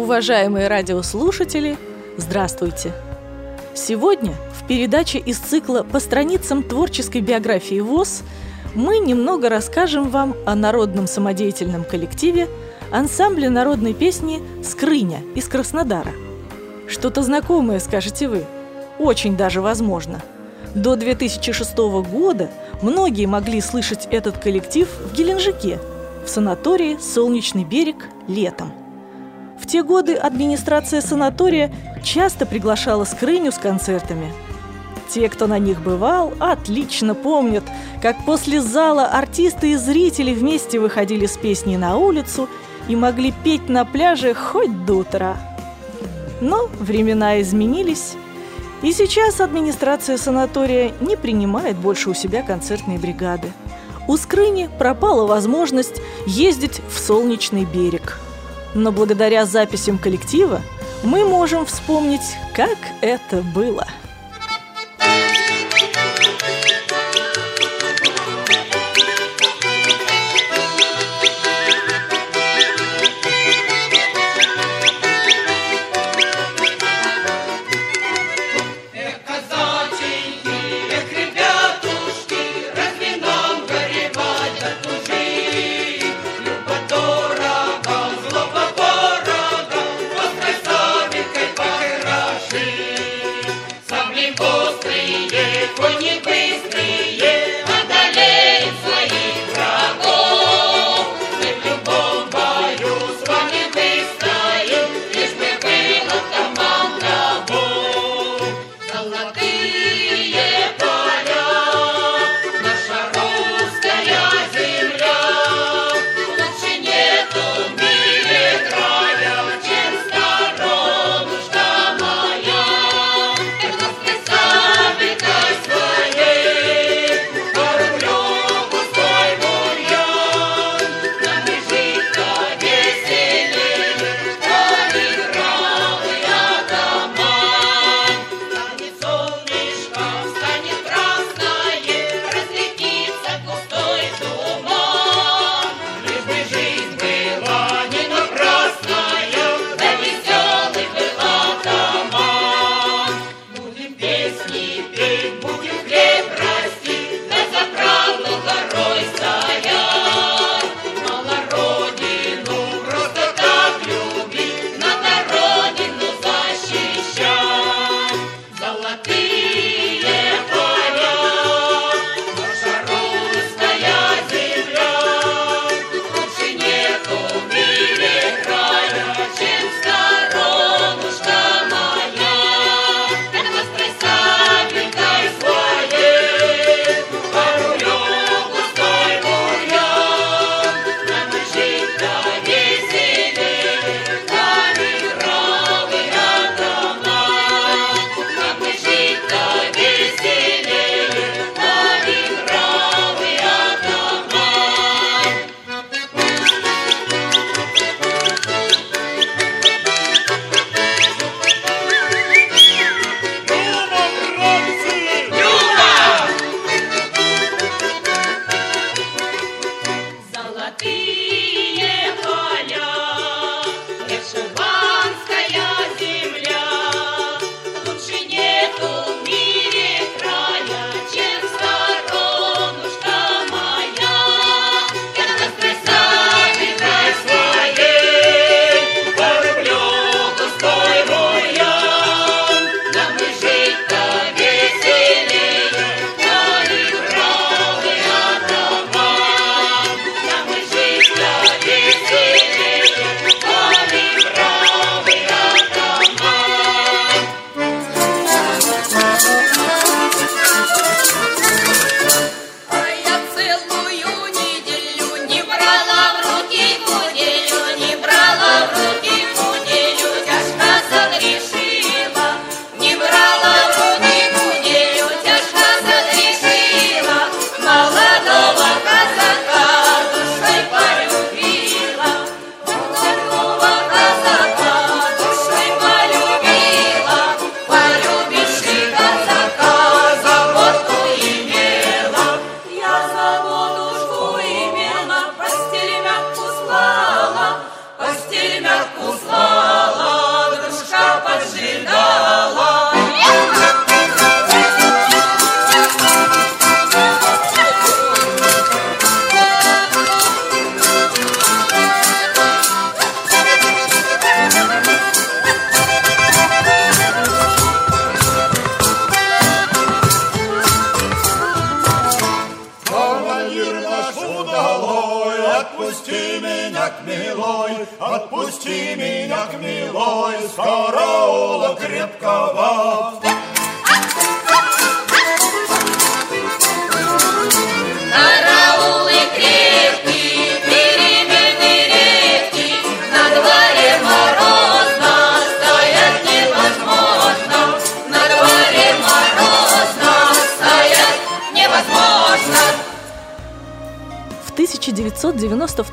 Уважаемые радиослушатели, здравствуйте! Сегодня в передаче из цикла «По страницам творческой биографии ВОЗ» мы немного расскажем вам о народном самодеятельном коллективе ансамбле народной песни «Скрыня» из Краснодара. Что-то знакомое, скажете вы? Очень даже возможно. До 2006 года многие могли слышать этот коллектив в Геленджике, в санатории «Солнечный берег» летом. В те годы администрация санатория часто приглашала Скрыню с концертами. Те, кто на них бывал, отлично помнят, как после зала артисты и зрители вместе выходили с песней на улицу и могли петь на пляже хоть до утра. Но времена изменились, и сейчас администрация санатория не принимает больше у себя концертные бригады. У Скрыни пропала возможность ездить в солнечный берег – но благодаря записям коллектива мы можем вспомнить, как это было –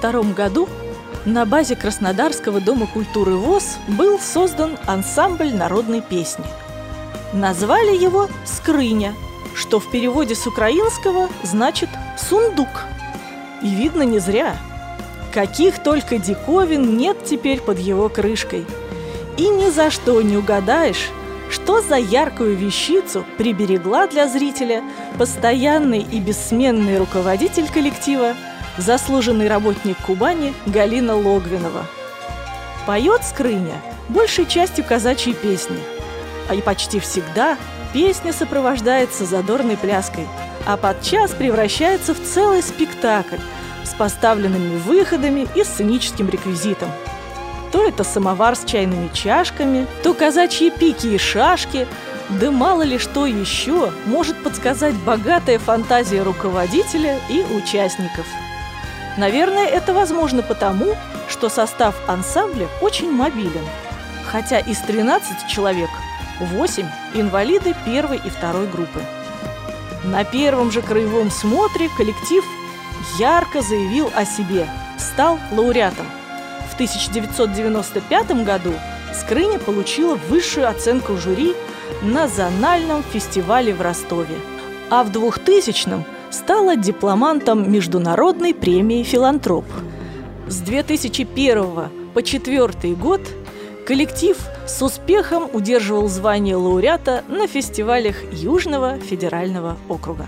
1992 году на базе Краснодарского дома культуры ВОЗ был создан ансамбль народной песни. Назвали его «Скрыня», что в переводе с украинского значит «сундук». И видно не зря. Каких только диковин нет теперь под его крышкой. И ни за что не угадаешь, что за яркую вещицу приберегла для зрителя постоянный и бессменный руководитель коллектива, заслуженный работник Кубани Галина Логвинова. Поет Скрыня большей частью казачьи песни, а и почти всегда песня сопровождается задорной пляской, а подчас превращается в целый спектакль с поставленными выходами и сценическим реквизитом – то это самовар с чайными чашками, то казачьи пики и шашки, да мало ли что еще может подсказать богатая фантазия руководителя и участников. Наверное, это возможно потому, что состав ансамбля очень мобилен. Хотя из 13 человек 8 – инвалиды первой и второй группы. На первом же краевом смотре коллектив ярко заявил о себе, стал лауреатом. 1995 году Скрыня получила высшую оценку жюри на зональном фестивале в Ростове, а в 2000-м стала дипломантом Международной премии «Филантроп». С 2001 по 2004 год коллектив с успехом удерживал звание лауреата на фестивалях Южного федерального округа.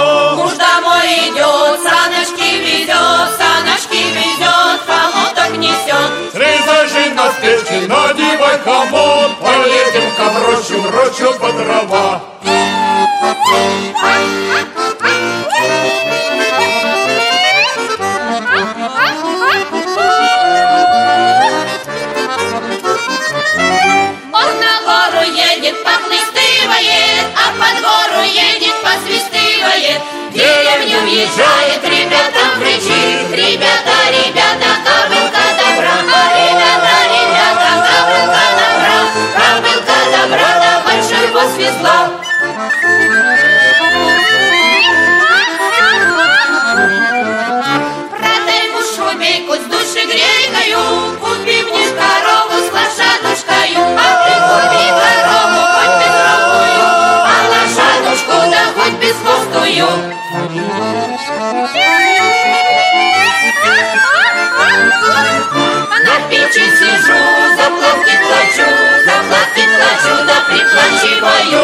надевай комод, Поедем-ка в рощу, в рощу по дрова. С душегрейкою, купи мне корову с лошадушкою, а ты корову хоть безрогую, а лошадушку да хоть безхвостую. На печи сижу, заплатки плачу, заплатки плачу, да приплачиваю.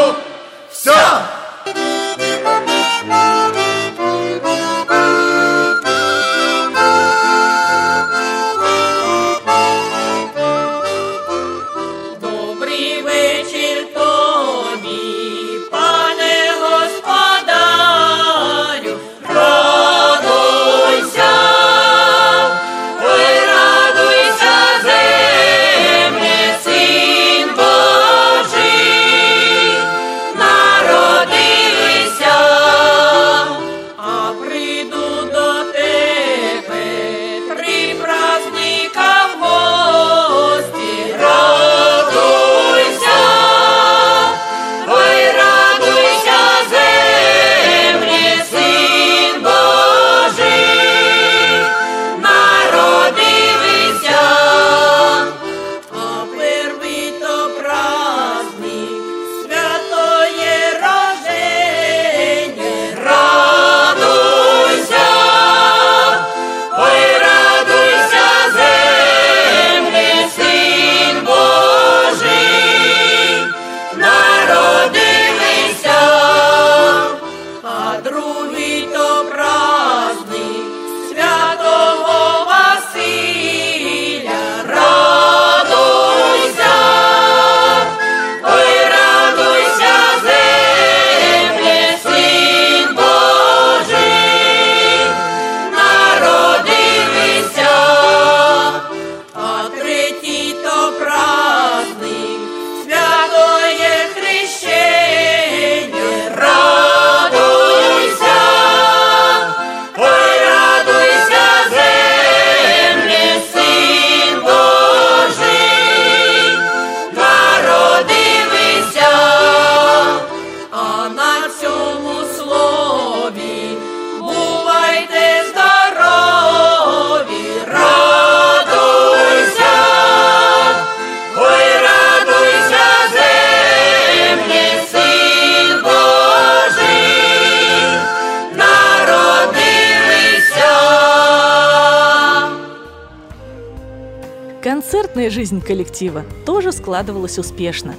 Концертная жизнь коллектива тоже складывалась успешно.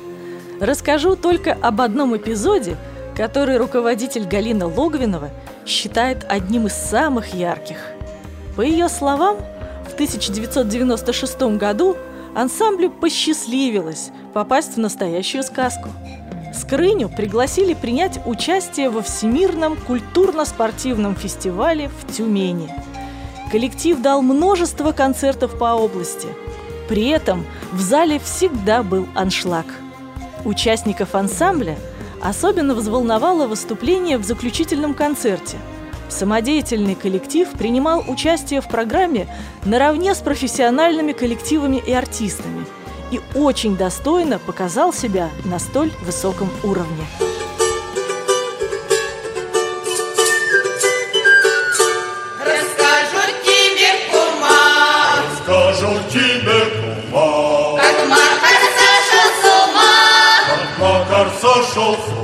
Расскажу только об одном эпизоде, который руководитель Галина Логвинова считает одним из самых ярких. По ее словам, в 1996 году ансамблю посчастливилось попасть в настоящую сказку. Скрыню пригласили принять участие во Всемирном культурно-спортивном фестивале в Тюмени. Коллектив дал множество концертов по области. При этом в зале всегда был аншлаг. Участников ансамбля особенно взволновало выступление в заключительном концерте – Самодеятельный коллектив принимал участие в программе наравне с профессиональными коллективами и артистами и очень достойно показал себя на столь высоком уровне. health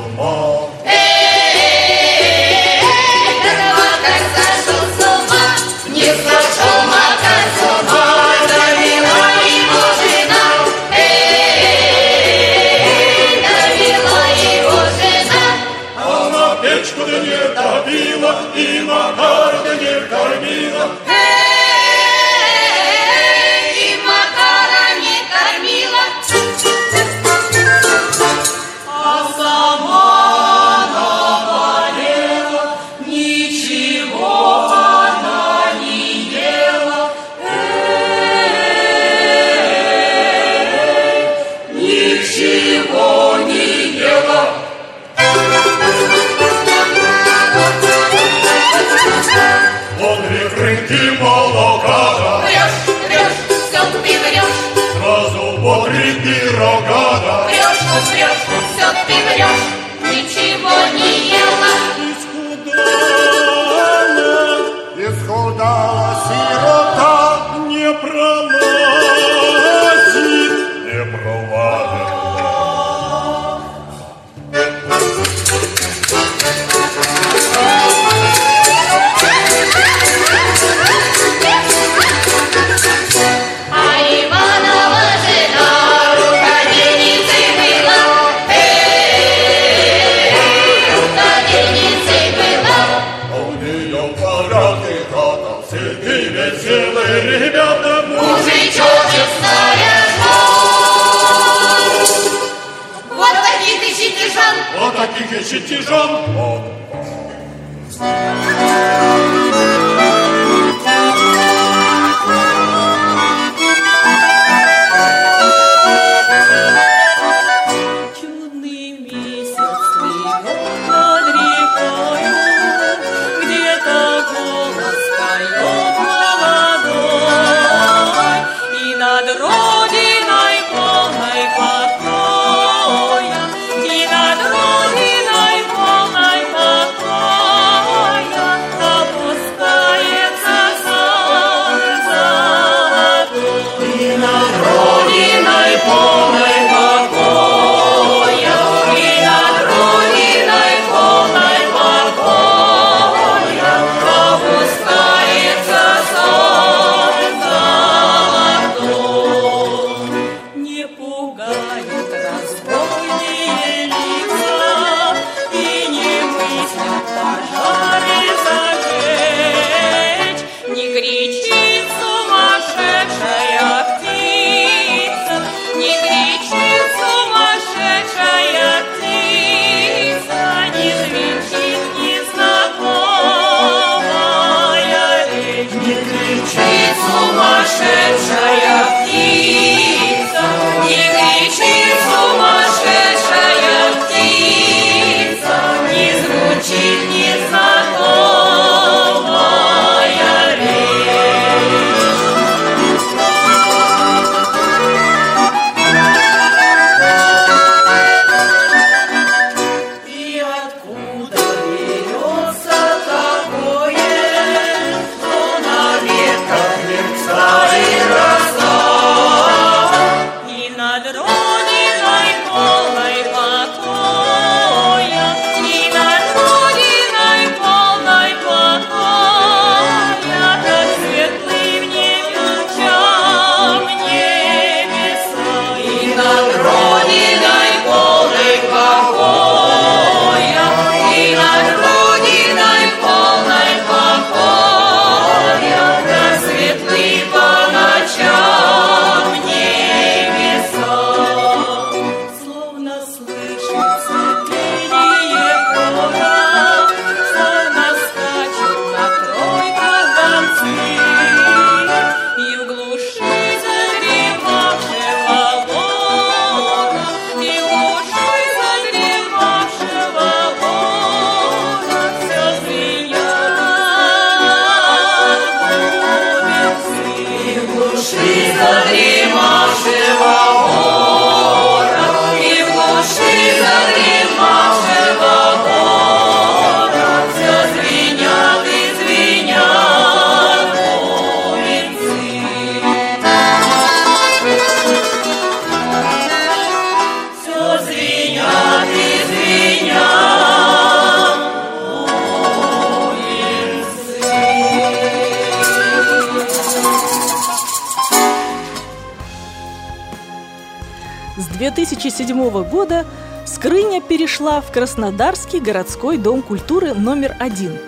2007 года Скрыня перешла в Краснодарский городской дом культуры номер один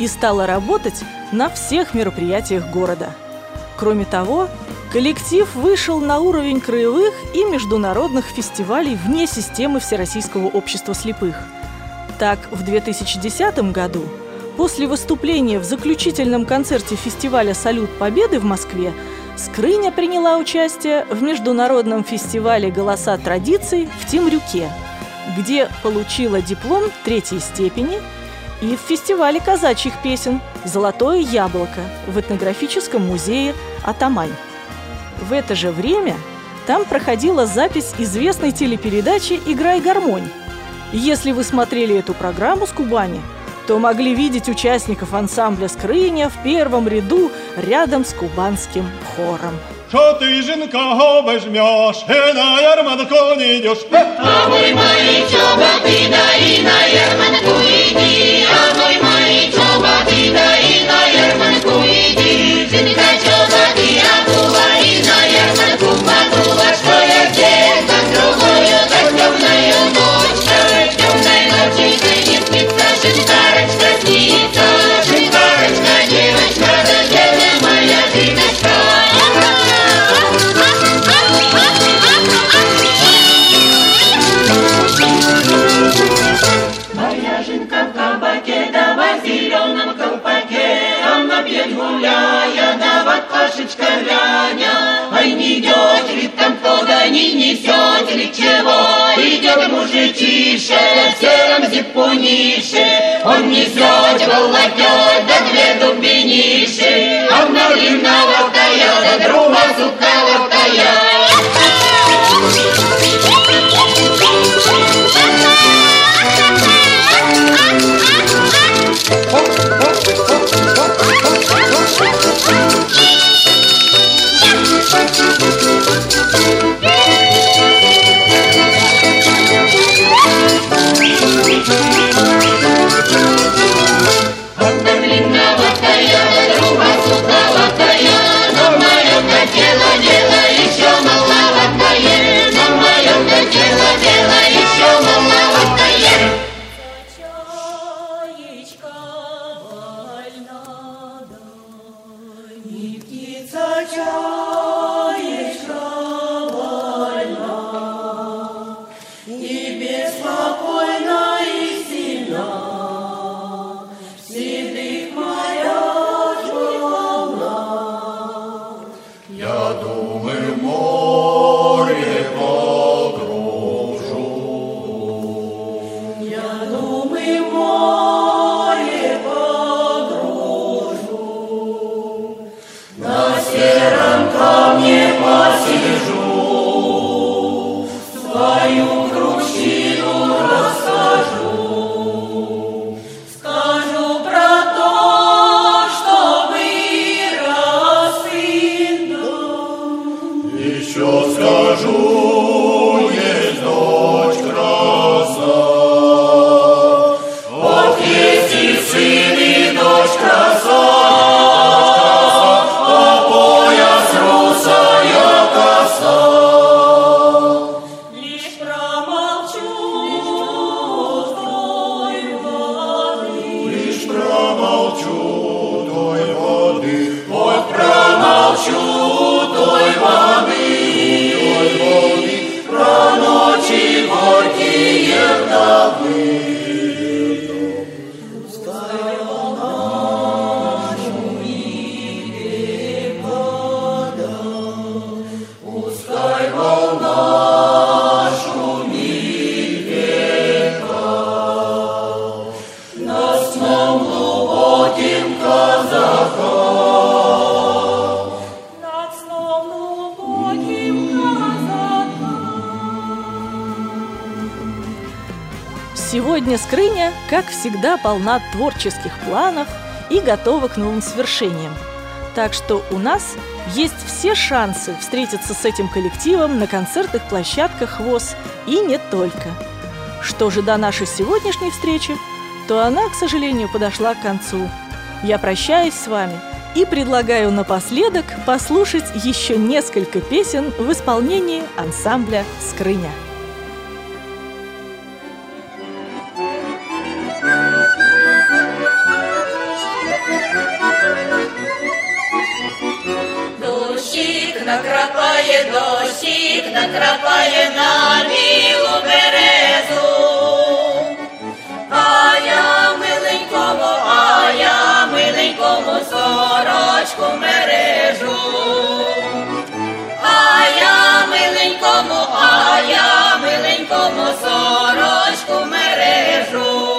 и стала работать на всех мероприятиях города. Кроме того, коллектив вышел на уровень краевых и международных фестивалей вне системы Всероссийского общества слепых. Так, в 2010 году, после выступления в заключительном концерте фестиваля «Салют Победы» в Москве, Скрыня приняла участие в международном фестивале «Голоса традиций» в Темрюке, где получила диплом третьей степени, и в фестивале казачьих песен «Золотое яблоко» в этнографическом музее «Атамань». В это же время там проходила запись известной телепередачи «Играй гармонь». Если вы смотрели эту программу с Кубани – то могли видеть участников ансамбля «Скрыня» в первом ряду рядом с кубанским хором. Что ты, жинка, возьмешь, и на ярмарку не идешь? А вы мои чоботы, да и на ярмарку иди, а вы мужичище, в сером зипунише, Он несет волокет, да две дубиниши, Одна длинноватая, да друга суховатая. Одна как всегда, полна творческих планов и готова к новым свершениям. Так что у нас есть все шансы встретиться с этим коллективом на концертных площадках ВОЗ и не только. Что же до нашей сегодняшней встречи, то она, к сожалению, подошла к концу. Я прощаюсь с вами и предлагаю напоследок послушать еще несколько песен в исполнении ансамбля «Скрыня». накрапає, дощик накрапає на білу березу. А я миленькому, а я миленькому сорочку мережу. А я миленькому, а я миленькому сорочку мережу.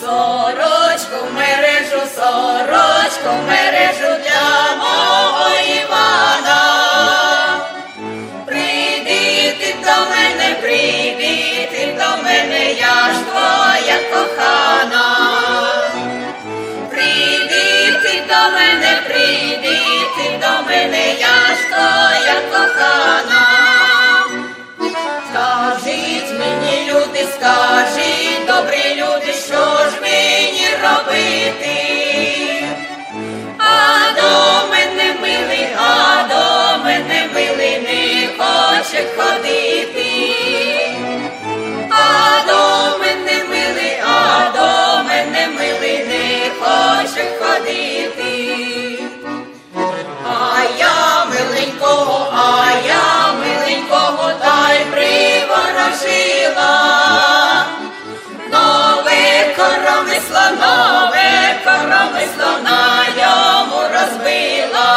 Сорочку мережу, сорочку мережу для мого Івана. Кохана. Прийди до мене, прийди ти до мене, я ж твоя кохана. Скажіть мені, люди, скажіть, добрі люди, що ж мені робити? Нове коромисло на йому розбила.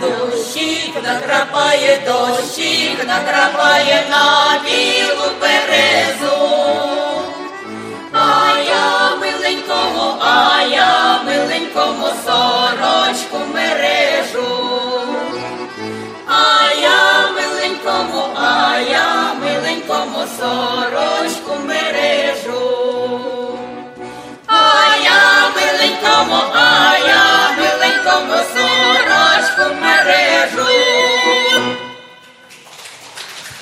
Дощик накрапає, дощик накрапає на білу березу. А я миленькому, а я миленькому сорочку я миленькому сорочку мережу. А я миленькому, а я миленькому сорочку мережу.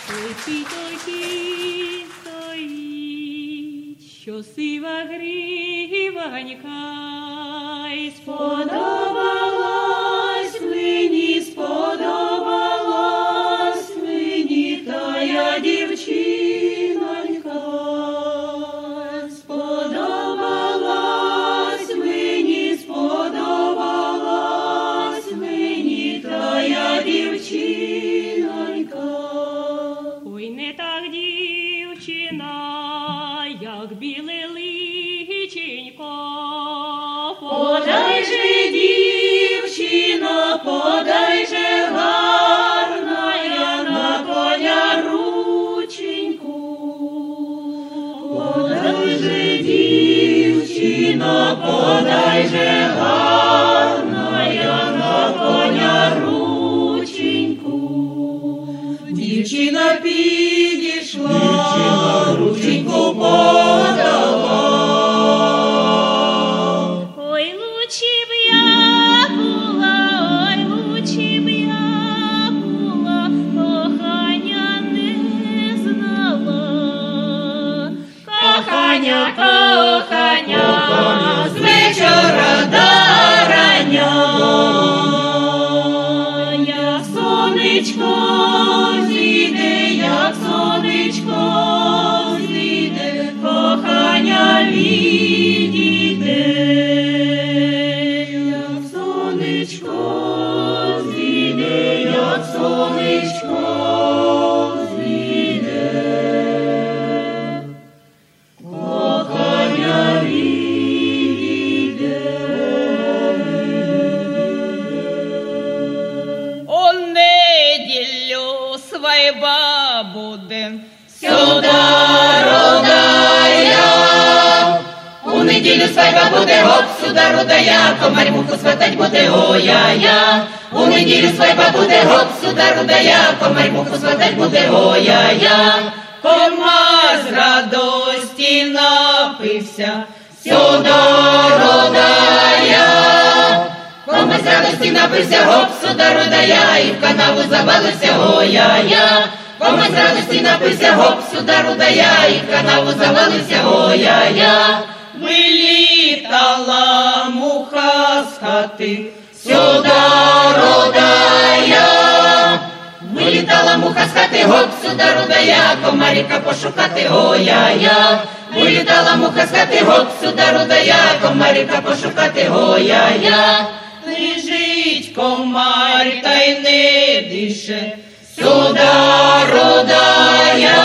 Стоїть, стоїть, стоїть, що сива гріванька, й сподобалась свадьба буде гоп, сюда рудая, комар муху сватать буде ой-я-я. У неділю свадьба буде гоп, сюда рудая, комар муху сватать буде ой-я-я. Комар з радості напився, сюда рудая. Комар з радості напився, гоп, сюда рудая, і в канаву завалився, ой-я-я. Комар з радості напився, гоп, сюда рудая, і в канаву завалився, ой-я-я. Вилітала муха з хати, сюда рудая. Вилітала муха з хати, гоп, сюда рудая, комаріка пошукати, ой-я-я. Вилітала муха з хати, гоп, сюда рудая, комаріка пошукати, ой-я-я. Лежить комар та й не дише, сюда рудая.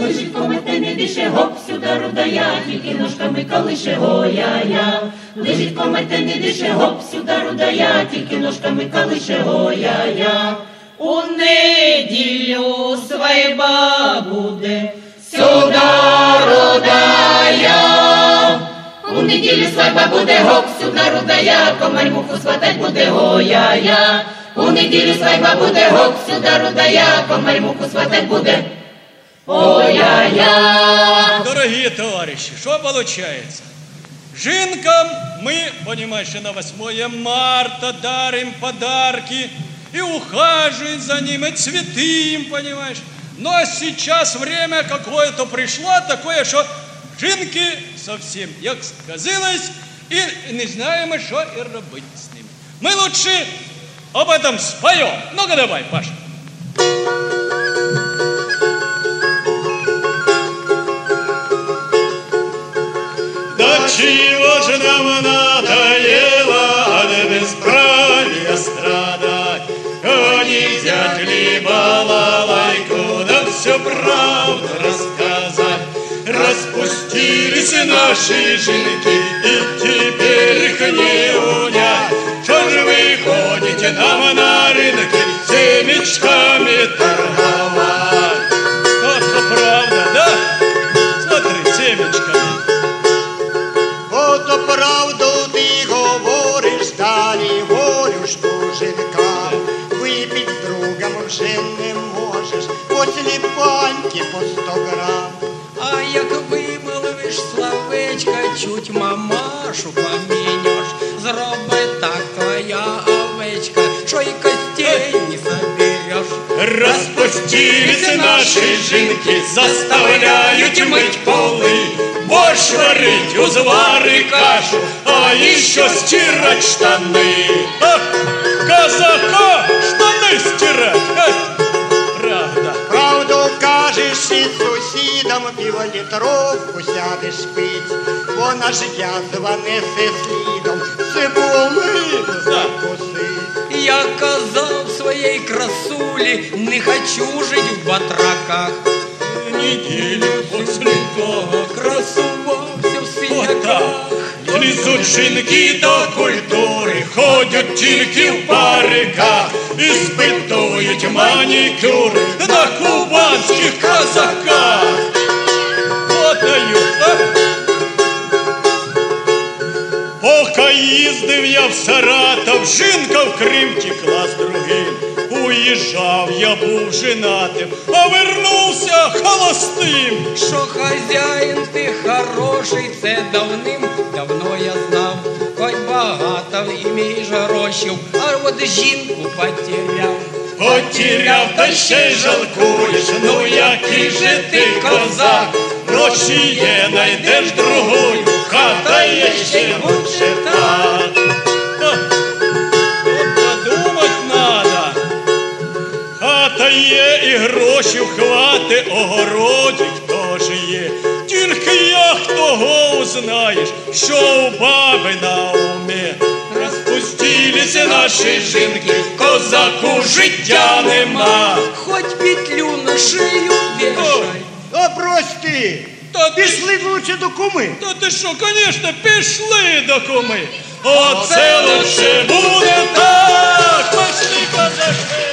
Лежить комар та й не дише, гоп, сюда рудая, тільки ножками калише, ой-я-я. Лежить комар не дише, гоп, сюда рудая, тільки ножками калише, ой-я-я. У неділю свайба буде, сюда рудая. У неділю свадьба буде гоп, сюда рудая, комар муху сватать буде ой-я-я. У неділю свадьба буде гоп, сюда рудая, комар муху сватать буде ой-я-я. Дорогие товарищи, что получается? Жинкам мы, понимаешь, на 8 марта дарим подарки и ухаживаем за ними, цветы им, понимаешь. Но сейчас время какое-то пришло такое, что жинки совсем, як сказилось, и не знаем, что и робить с ними. Мы лучше об этом споем. Ну-ка давай, Паша. Чего же нам надоело от бесправия страдать? Гони взять ли балалайку, да все правду рассказать. Распустились наши жинки, и теперь их не унять. Что же вы ходите нам на собереш. Распустились наши жинки, заставляют мыть полы, Борщ варить, узвары, кашу, а еще стирать штаны. А, казака штаны стирать, а? Правда. Правду кажеш і сусідам півлітровку сядеш пить, вона ж язва несе слідом, цибулину закуси. Я казав своїй красулі, не хочу жить в батраках. Недели после того Красувався в Вот так. синяках. Лізуть жінки до культури, ходять тільки в париках, і спитують манікюри на кубанських казаках. Поки їздив я в Саратов, жінка в Крим тікла з другим. Уїжджав, я був женатим, а вернувся холостим. Що хазяїн ти хороший, це давним давно я знав. Хоч багато імієш грошів, а от жінку потеряв. Потеряв, та ще й жалкуєш, ну який же ти козак, гроші є, найдеш другую, хата є ще лучше. Ха, подумать надо. Хата є і грошів хвати, огородик теж є. Тільки як того узнаєш, що у баби на умі. Розпустилися наші жінки, козаку життя нема. Хоч петлю на шию вешай. О, брось ти! Та ти, Пішли лучше до куми. та ти що, звісно, пішли до куми. Оце лучше буде так. Пошли, козачки.